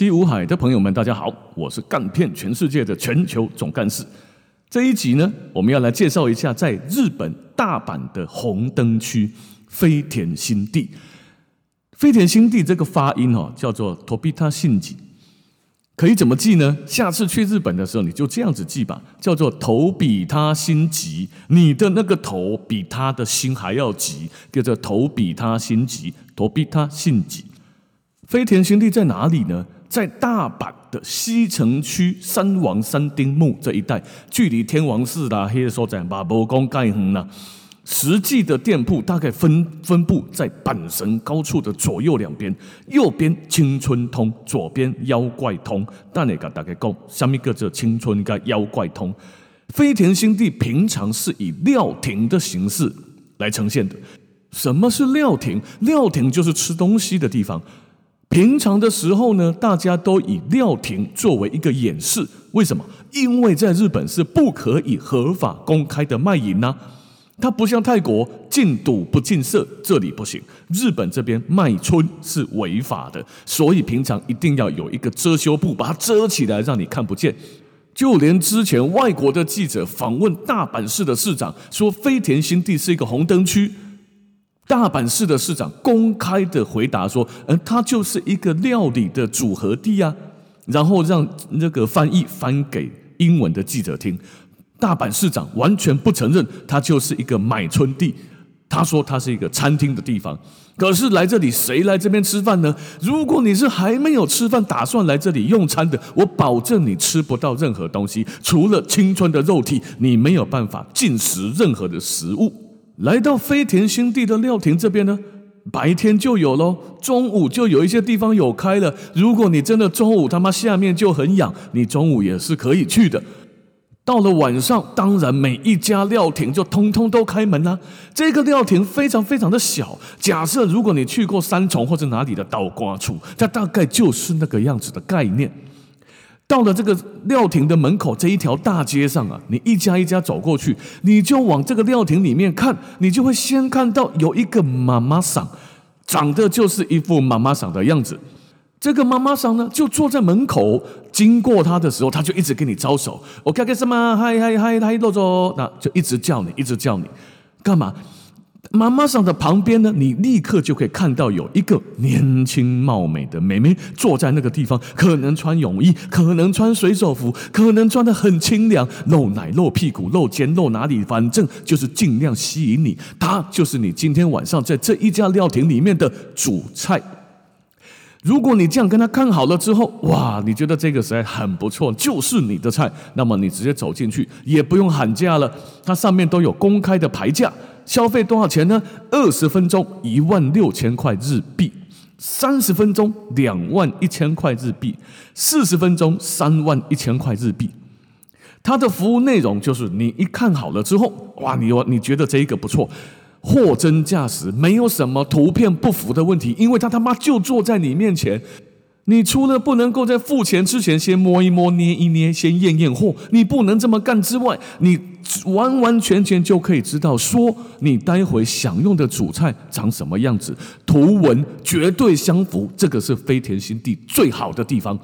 西五海的朋友们，大家好，我是干遍全世界的全球总干事。这一集呢，我们要来介绍一下在日本大阪的红灯区飞田新地。飞田新地这个发音哦，叫做 Tobita 信吉，可以怎么记呢？下次去日本的时候，你就这样子记吧，叫做头比他心急，你的那个头比他的心还要急，叫做头比他心急，Tobita 信吉。飞田新地在哪里呢？在大阪的西城区三王三丁目这一带，距离天王寺啦、黑所在马博宫盖恒呐，实际的店铺大概分分布在阪神高处的左右两边，右边青春通，左边妖怪通。但你个大概讲，下面个这青春跟妖怪通，飞田新地平常是以料亭的形式来呈现的。什么是料亭？料亭就是吃东西的地方。平常的时候呢，大家都以料亭作为一个演示。为什么？因为在日本是不可以合法公开的卖淫呐。它不像泰国禁赌不禁色，这里不行。日本这边卖春是违法的，所以平常一定要有一个遮羞布把它遮起来，让你看不见。就连之前外国的记者访问大阪市的市长，说飞田新地是一个红灯区。大阪市的市长公开的回答说：“嗯，它就是一个料理的组合地啊。”然后让那个翻译翻给英文的记者听。大阪市长完全不承认它就是一个买春地，他说它是一个餐厅的地方。可是来这里谁来这边吃饭呢？如果你是还没有吃饭，打算来这里用餐的，我保证你吃不到任何东西，除了青春的肉体，你没有办法进食任何的食物。来到飞田新地的料亭这边呢，白天就有喽，中午就有一些地方有开了。如果你真的中午他妈下面就很痒，你中午也是可以去的。到了晚上，当然每一家料亭就通通都开门啦。这个料亭非常非常的小，假设如果你去过三重或者哪里的倒瓜处，它大概就是那个样子的概念。到了这个料亭的门口这一条大街上啊，你一家一家走过去，你就往这个料亭里面看，你就会先看到有一个妈妈桑，长得就是一副妈妈桑的样子。这个妈妈桑呢，就坐在门口，经过他的时候，他就一直跟你招手，我看看什么，嗨嗨嗨嗨，洛佐，那就一直叫你，一直叫你，干嘛？妈妈桑的旁边呢，你立刻就可以看到有一个年轻貌美的妹妹坐在那个地方，可能穿泳衣，可能穿水手服，可能穿的很清凉，露奶、露屁股、露肩、露哪里，反正就是尽量吸引你。她就是你今天晚上在这一家料亭里面的主菜。如果你这样跟他看好了之后，哇，你觉得这个实在很不错，就是你的菜，那么你直接走进去，也不用喊价了，它上面都有公开的牌价。消费多少钱呢？二十分钟一万六千块日币，三十分钟两万一千块日币，四十分钟三万一千块日币。它的服务内容就是你一看好了之后，哇，你你觉得这一个不错，货真价实，没有什么图片不符的问题，因为他他妈就坐在你面前。你除了不能够在付钱之前先摸一摸、捏一捏、先验验货，你不能这么干之外，你完完全全就可以知道说你待会享用的主菜长什么样子，图文绝对相符。这个是飞田新地最好的地方。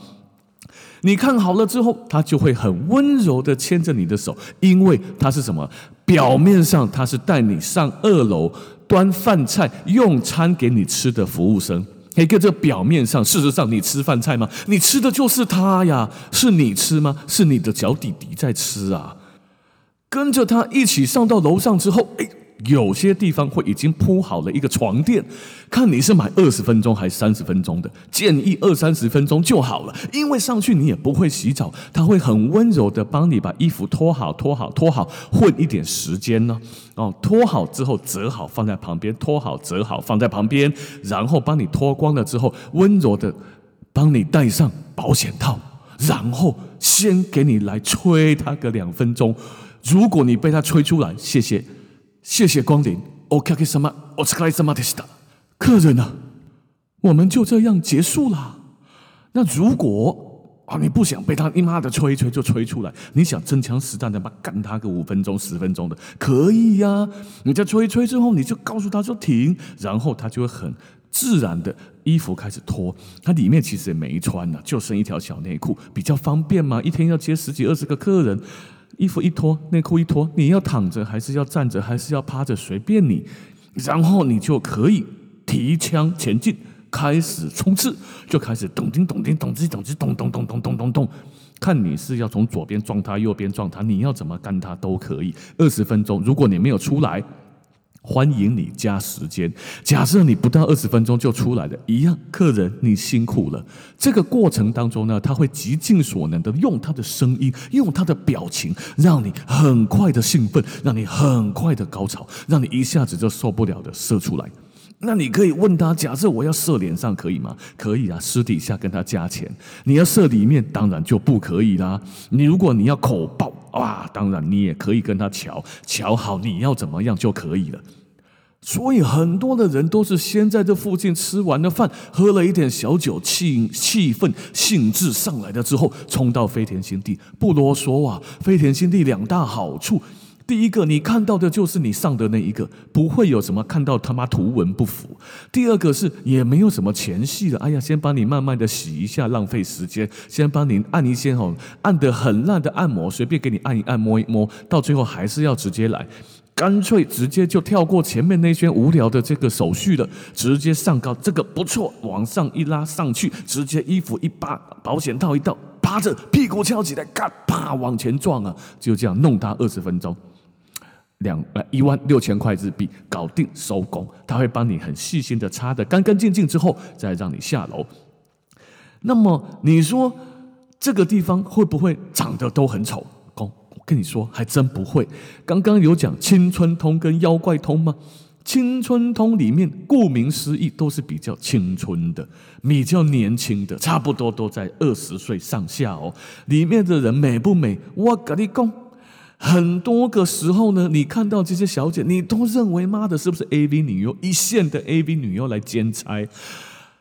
你看好了之后，他就会很温柔的牵着你的手，因为他是什么？表面上他是带你上二楼端饭菜、用餐给你吃的服务生。一个这表面上，事实上你吃饭菜吗？你吃的就是他呀，是你吃吗？是你的脚底底在吃啊。跟着他一起上到楼上之后，哎。有些地方会已经铺好了一个床垫，看你是买二十分钟还是三十分钟的，建议二三十分钟就好了，因为上去你也不会洗澡，他会很温柔的帮你把衣服脱好、脱好、脱好，混一点时间呢。哦，脱好之后折好放在旁边，脱好折好放在旁边，然后帮你脱光了之后，温柔的帮你戴上保险套，然后先给你来吹他个两分钟。如果你被他吹出来，谢谢。谢谢光临。OK，什么？我是克莱什么的客人呢？我们就这样结束了。那如果啊，你不想被他你妈的吹一吹就吹出来，你想真枪实弹的把干他个五分钟十分钟的，可以呀。你在吹一吹之后，你就告诉他说停，然后他就会很自然的衣服开始脱，他里面其实也没穿呢，就剩一条小内裤，比较方便嘛。一天要接十几二十个客人，衣服一脱，内裤一脱，你要躺着还是要站着还是要趴着，随便你。然后你就可以提枪前进，开始冲刺，就开始咚叮咚叮咚咚吱咚咚咚咚咚咚咚。看你是要从左边撞他，右边撞他，你要怎么干他都可以。二十分钟，如果你没有出来，欢迎你加时间。假设你不到二十分钟就出来了，一样，客人你辛苦了。这个过程当中呢，他会极尽所能的用他的声音，用他的表情，让你很快的兴奋，让你很快的高潮，让你一下子就受不了的射出来。那你可以问他，假设我要射脸上可以吗？可以啊，私底下跟他加钱。你要射里面，当然就不可以啦。你如果你要口爆哇，当然你也可以跟他瞧瞧好，你要怎么样就可以了。所以很多的人都是先在这附近吃完了饭，喝了一点小酒，气气氛兴致上来了之后，冲到飞田新地。不啰嗦啊，飞田新地两大好处。第一个，你看到的就是你上的那一个，不会有什么看到他妈图文不符。第二个是也没有什么前戏的，哎呀，先帮你慢慢的洗一下，浪费时间，先帮你按一些哦，按的很烂的按摩，随便给你按一按，摸一摸，到最后还是要直接来，干脆直接就跳过前面那些无聊的这个手续了，直接上高，这个不错，往上一拉上去，直接衣服一扒，保险套一套，趴着屁股翘起来，嘎啪往前撞啊，就这样弄他二十分钟。两呃一万六千块日币搞定收工，他会帮你很细心的擦的干干净净之后，再让你下楼。那么你说这个地方会不会长得都很丑？公，我跟你说还真不会。刚刚有讲青春通跟妖怪通吗？青春通里面顾名思义都是比较青春的，比较年轻的，差不多都在二十岁上下哦。里面的人美不美？我跟你讲。很多个时候呢，你看到这些小姐，你都认为妈的，是不是 A V 女优一线的 A V 女优来兼差，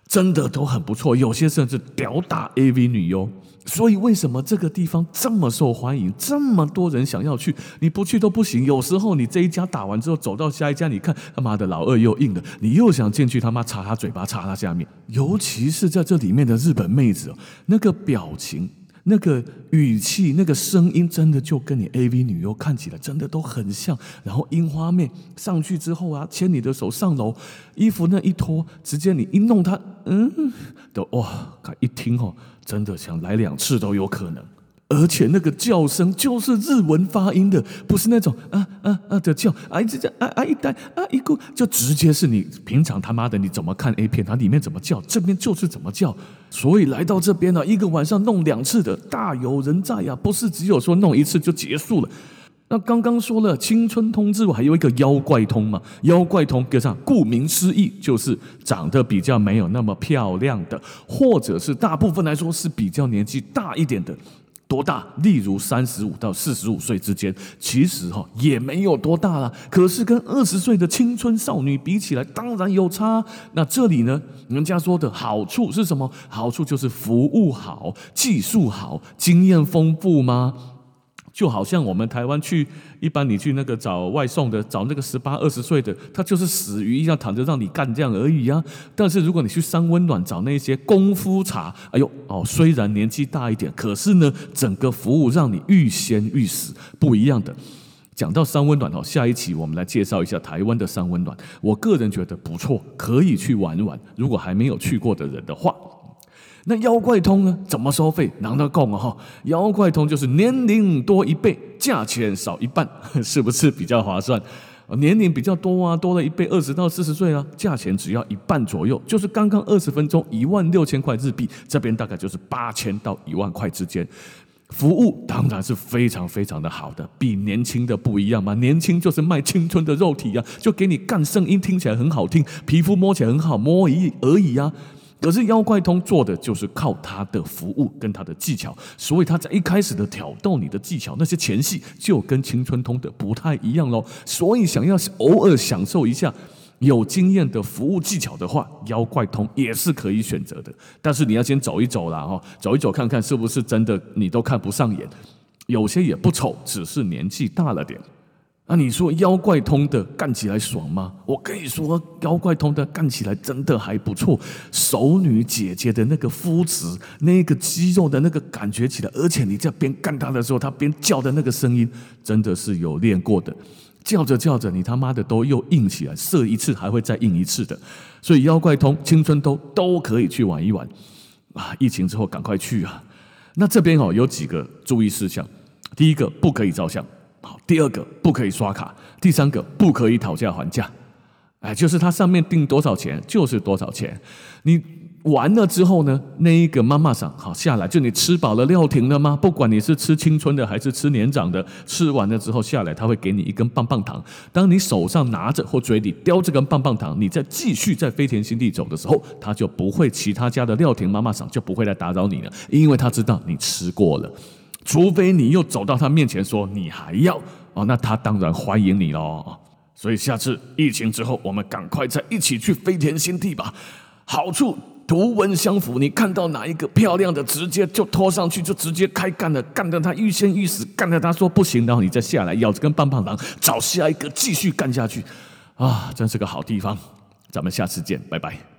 真的都很不错。有些甚至屌打 A V 女优，所以为什么这个地方这么受欢迎，这么多人想要去？你不去都不行。有时候你这一家打完之后，走到下一家，你看他妈的老二又硬了，你又想进去他妈插他嘴巴，插他下面。尤其是在这里面的日本妹子，那个表情。那个语气、那个声音，真的就跟你 A V 女优看起来真的都很像。然后樱花妹上去之后啊，牵你的手上楼，衣服那一脱，直接你一弄她，嗯，都哇，一听哦，真的想来两次都有可能。而且那个叫声就是日文发音的，不是那种啊啊啊的叫，啊一直叫啊啊一呆啊一个，就直接是你平常他妈的你怎么看 A 片，它里面怎么叫，这边就是怎么叫。所以来到这边呢，一个晚上弄两次的大有人在呀，不是只有说弄一次就结束了。那刚刚说了青春通之外，还有一个妖怪通嘛，妖怪通跟上，顾名思义就是长得比较没有那么漂亮的，或者是大部分来说是比较年纪大一点的。多大？例如三十五到四十五岁之间，其实哈也没有多大了。可是跟二十岁的青春少女比起来，当然有差。那这里呢，人家说的好处是什么？好处就是服务好、技术好、经验丰富吗？就好像我们台湾去，一般你去那个找外送的，找那个十八二十岁的，他就是死鱼一样躺着让你干这样而已啊。但是如果你去三温暖找那些功夫茶，哎呦哦，虽然年纪大一点，可是呢，整个服务让你欲仙欲死，不一样的。讲到三温暖哦，下一期我们来介绍一下台湾的三温暖，我个人觉得不错，可以去玩玩。如果还没有去过的人的话。那妖怪通呢？怎么收费？难道够啊哈！妖怪通就是年龄多一倍，价钱少一半，是不是比较划算？年龄比较多啊，多了一倍，二十到四十岁啊，价钱只要一半左右，就是刚刚二十分钟一万六千块日币，这边大概就是八千到一万块之间。服务当然是非常非常的好的，比年轻的不一样嘛。年轻就是卖青春的肉体啊，就给你干，声音听起来很好听，皮肤摸起来很好摸而已而已啊。可是妖怪通做的就是靠他的服务跟他的技巧，所以他在一开始的挑逗你的技巧，那些前戏就跟青春通的不太一样喽。所以想要偶尔享受一下有经验的服务技巧的话，妖怪通也是可以选择的。但是你要先走一走啦，哈，走一走看看是不是真的你都看不上眼，有些也不丑，只是年纪大了点。那你说妖怪通的干起来爽吗？我跟你说，妖怪通的干起来真的还不错。熟女姐姐的那个肤质、那个肌肉的那个感觉起来，而且你在边干他的时候，他边叫的那个声音，真的是有练过的。叫着叫着，你他妈的都又硬起来，射一次还会再硬一次的。所以妖怪通、青春都都可以去玩一玩啊！疫情之后赶快去啊！那这边哦有几个注意事项：第一个，不可以照相。好，第二个不可以刷卡，第三个不可以讨价还价，哎，就是它上面定多少钱就是多少钱。你完了之后呢，那一个妈妈桑好下来，就你吃饱了料停了吗？不管你是吃青春的还是吃年长的，吃完了之后下来，他会给你一根棒棒糖。当你手上拿着或嘴里叼这根棒棒糖，你再继续在飞田新地走的时候，他就不会其他家的料亭妈妈桑就不会来打扰你了，因为他知道你吃过了。除非你又走到他面前说你还要哦，那他当然欢迎你喽。所以下次疫情之后，我们赶快再一起去飞田新地吧。好处图文相符，你看到哪一个漂亮的，直接就拖上去，就直接开干了，干得他欲仙欲死，干得他说不行，然后你再下来咬着根棒棒糖，找下一个继续干下去。啊，真是个好地方。咱们下次见，拜拜。